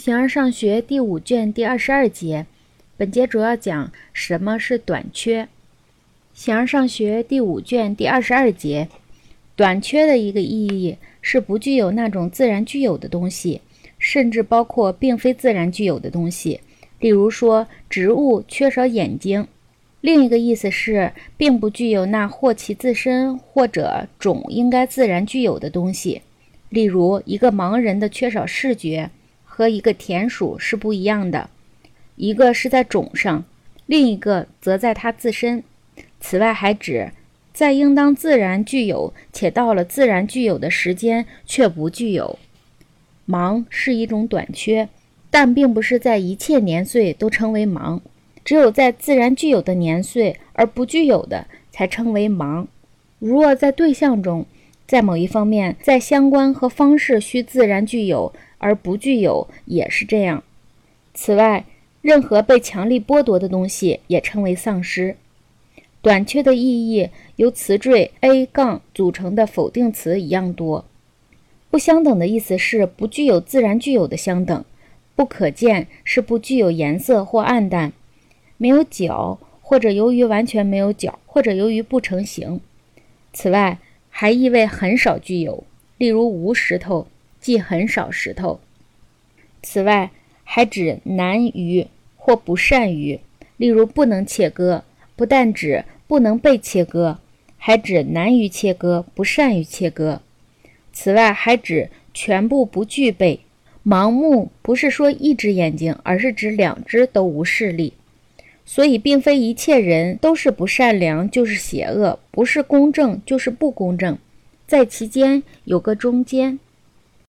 形而上学第五卷第二十二节，本节主要讲什么是短缺。形而上学第五卷第二十二节，短缺的一个意义是不具有那种自然具有的东西，甚至包括并非自然具有的东西。例如说，植物缺少眼睛。另一个意思是，并不具有那或其自身或者种应该自然具有的东西。例如，一个盲人的缺少视觉。和一个田鼠是不一样的，一个是在种上，另一个则在它自身。此外，还指在应当自然具有且到了自然具有的时间却不具有。盲是一种短缺，但并不是在一切年岁都称为盲，只有在自然具有的年岁而不具有的才称为盲。如若在对象中，在某一方面，在相关和方式需自然具有。而不具有也是这样。此外，任何被强力剥夺的东西也称为丧失。短缺的意义由词缀 a 杠组成的否定词一样多。不相等的意思是不具有自然具有的相等。不可见是不具有颜色或暗淡。没有角，或者由于完全没有角，或者由于不成形。此外，还意味很少具有，例如无石头。即很少石头。此外，还指难于或不善于，例如不能切割，不但指不能被切割，还指难于切割，不善于切割。此外，还指全部不具备。盲目不是说一只眼睛，而是指两只都无视力。所以，并非一切人都是不善良就是邪恶，不是公正就是不公正，在其间有个中间。